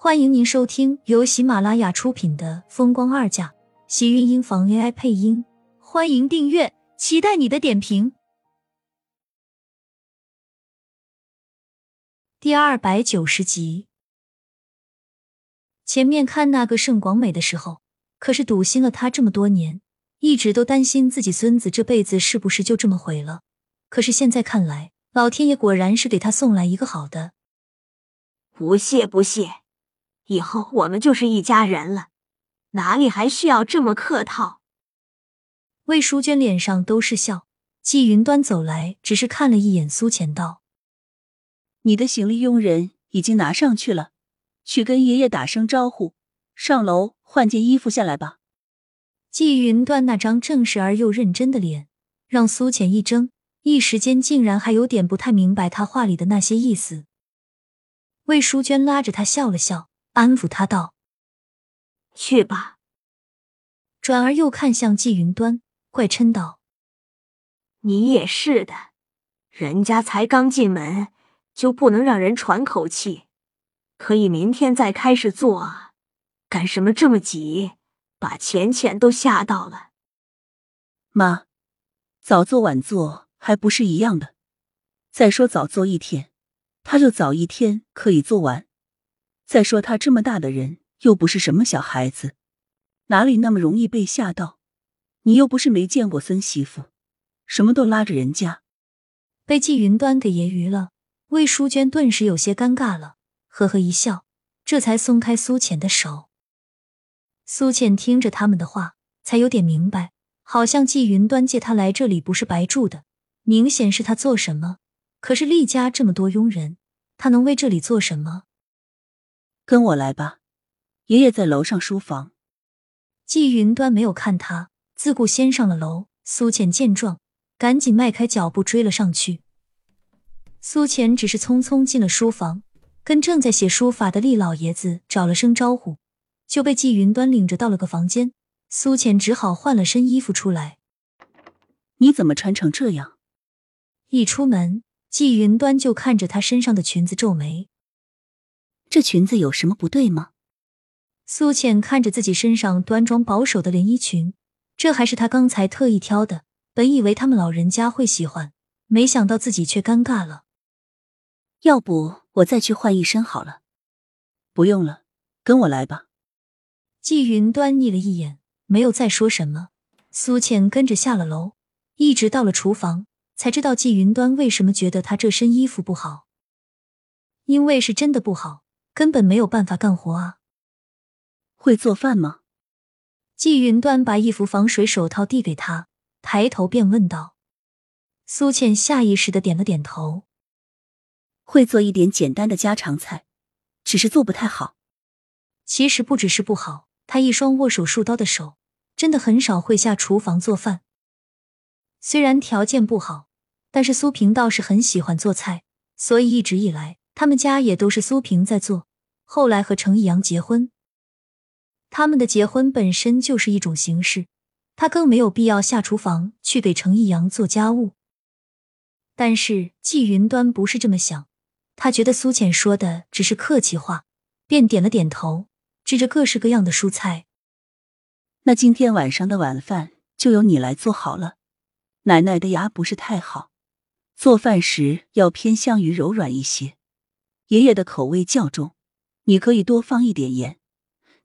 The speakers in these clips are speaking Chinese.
欢迎您收听由喜马拉雅出品的《风光二嫁》，喜运音房 AI 配音。欢迎订阅，期待你的点评。第二百九十集，前面看那个盛广美的时候，可是笃心了他这么多年，一直都担心自己孙子这辈子是不是就这么毁了。可是现在看来，老天爷果然是给他送来一个好的。不谢不谢。以后我们就是一家人了，哪里还需要这么客套？魏淑娟脸上都是笑。季云端走来，只是看了一眼苏浅，道：“你的行李佣人已经拿上去了，去跟爷爷打声招呼，上楼换件衣服下来吧。”季云端那张正式而又认真的脸，让苏浅一怔，一时间竟然还有点不太明白他话里的那些意思。魏淑娟拉着他笑了笑。安抚他道：“去吧。”转而又看向季云端，怪嗔道：“你也是的，人家才刚进门，就不能让人喘口气？可以明天再开始做啊，干什么这么急？把浅浅都吓到了。”妈，早做晚做还不是一样的？再说早做一天，他就早一天可以做完。再说他这么大的人，又不是什么小孩子，哪里那么容易被吓到？你又不是没见过孙媳妇，什么都拉着人家。被季云端给揶揄了，魏淑娟顿时有些尴尬了，呵呵一笑，这才松开苏浅的手。苏浅听着他们的话，才有点明白，好像季云端借他来这里不是白住的，明显是他做什么。可是厉家这么多佣人，他能为这里做什么？跟我来吧，爷爷在楼上书房。季云端没有看他，自顾先上了楼。苏浅见状，赶紧迈开脚步追了上去。苏浅只是匆匆进了书房，跟正在写书法的厉老爷子找了声招呼，就被季云端领着到了个房间。苏浅只好换了身衣服出来。你怎么穿成这样？一出门，季云端就看着他身上的裙子皱眉。这裙子有什么不对吗？苏浅看着自己身上端庄保守的连衣裙，这还是她刚才特意挑的。本以为他们老人家会喜欢，没想到自己却尴尬了。要不我再去换一身好了。不用了，跟我来吧。季云端睨了一眼，没有再说什么。苏浅跟着下了楼，一直到了厨房，才知道季云端为什么觉得她这身衣服不好，因为是真的不好。根本没有办法干活啊！会做饭吗？季云端把一副防水手套递给他，抬头便问道。苏倩下意识的点了点头。会做一点简单的家常菜，只是做不太好。其实不只是不好，他一双握手术刀的手，真的很少会下厨房做饭。虽然条件不好，但是苏萍倒是很喜欢做菜，所以一直以来他们家也都是苏萍在做。后来和程逸阳结婚，他们的结婚本身就是一种形式，他更没有必要下厨房去给程逸阳做家务。但是季云端不是这么想，他觉得苏浅说的只是客气话，便点了点头，指着各式各样的蔬菜。那今天晚上的晚饭就由你来做好了。奶奶的牙不是太好，做饭时要偏向于柔软一些。爷爷的口味较重。你可以多放一点盐，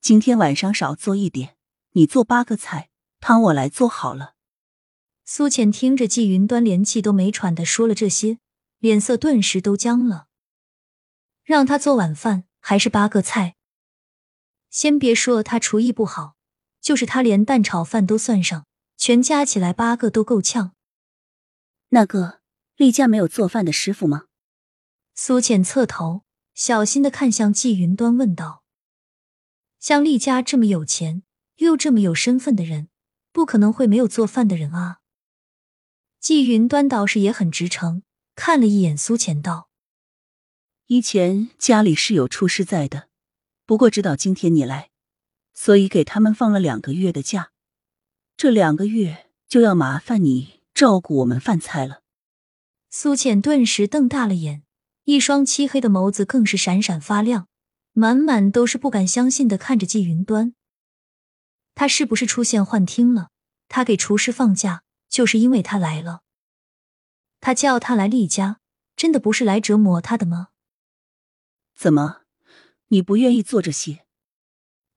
今天晚上少做一点。你做八个菜，汤我来做好了。苏浅听着季云端连气都没喘的说了这些，脸色顿时都僵了。让他做晚饭还是八个菜？先别说他厨艺不好，就是他连蛋炒饭都算上，全加起来八个都够呛。那个厉家没有做饭的师傅吗？苏浅侧头。小心的看向季云端，问道：“像厉家这么有钱又这么有身份的人，不可能会没有做饭的人啊。”季云端倒是也很直诚，看了一眼苏浅，道：“以前家里是有厨师在的，不过知道今天你来，所以给他们放了两个月的假。这两个月就要麻烦你照顾我们饭菜了。”苏浅顿时瞪大了眼。一双漆黑的眸子更是闪闪发亮，满满都是不敢相信的看着季云端。他是不是出现幻听了？他给厨师放假，就是因为他来了。他叫他来厉家，真的不是来折磨他的吗？怎么，你不愿意做这些？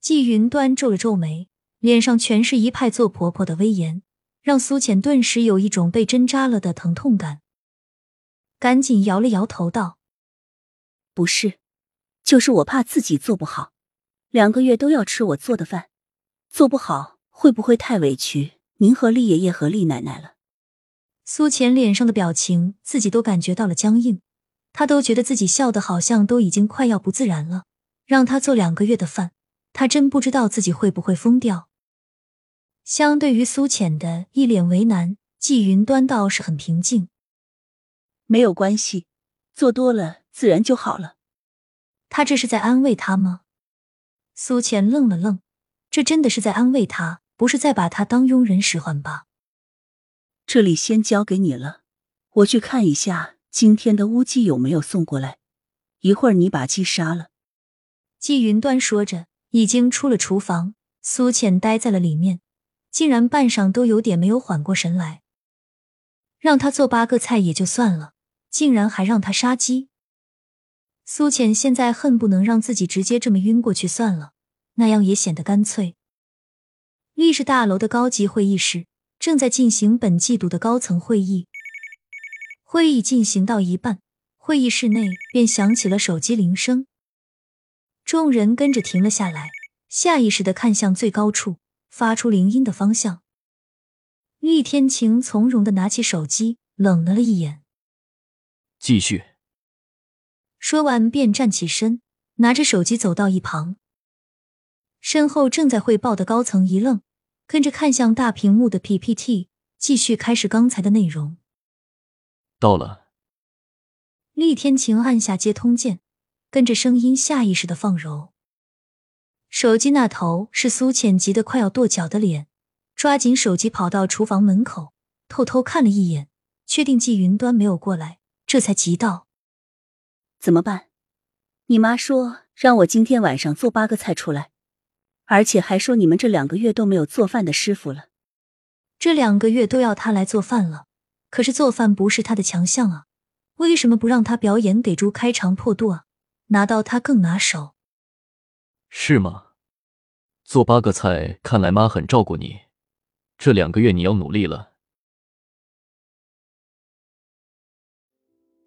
季云端皱了皱眉，脸上全是一派做婆婆的威严，让苏浅顿时有一种被针扎了的疼痛感。赶紧摇了摇头道：“不是，就是我怕自己做不好，两个月都要吃我做的饭，做不好会不会太委屈？”您和厉爷爷和厉奶奶了。苏浅脸上的表情，自己都感觉到了僵硬，他都觉得自己笑的好像都已经快要不自然了。让他做两个月的饭，他真不知道自己会不会疯掉。相对于苏浅的一脸为难，季云端倒是很平静。没有关系，做多了自然就好了。他这是在安慰他吗？苏浅愣了愣，这真的是在安慰他？不是在把他当佣人使唤吧？这里先交给你了，我去看一下今天的乌鸡有没有送过来。一会儿你把鸡杀了。季云端说着，已经出了厨房。苏浅待在了里面，竟然半晌都有点没有缓过神来。让他做八个菜也就算了，竟然还让他杀鸡。苏浅现在恨不能让自己直接这么晕过去算了，那样也显得干脆。历史大楼的高级会议室正在进行本季度的高层会议。会议进行到一半，会议室内便响起了手机铃声。众人跟着停了下来，下意识的看向最高处发出铃音的方向。厉天晴从容的拿起手机，冷了了一眼，继续。说完便站起身，拿着手机走到一旁。身后正在汇报的高层一愣，跟着看向大屏幕的 PPT，继续开始刚才的内容。到了。厉天晴按下接通键，跟着声音下意识的放柔。手机那头是苏浅急得快要跺脚的脸，抓紧手机跑到厨房门口，偷偷看了一眼，确定季云端没有过来，这才急道：“怎么办？你妈说让我今天晚上做八个菜出来。”而且还说你们这两个月都没有做饭的师傅了，这两个月都要他来做饭了。可是做饭不是他的强项啊，为什么不让他表演给猪开肠破肚啊？拿到他更拿手，是吗？做八个菜，看来妈很照顾你。这两个月你要努力了。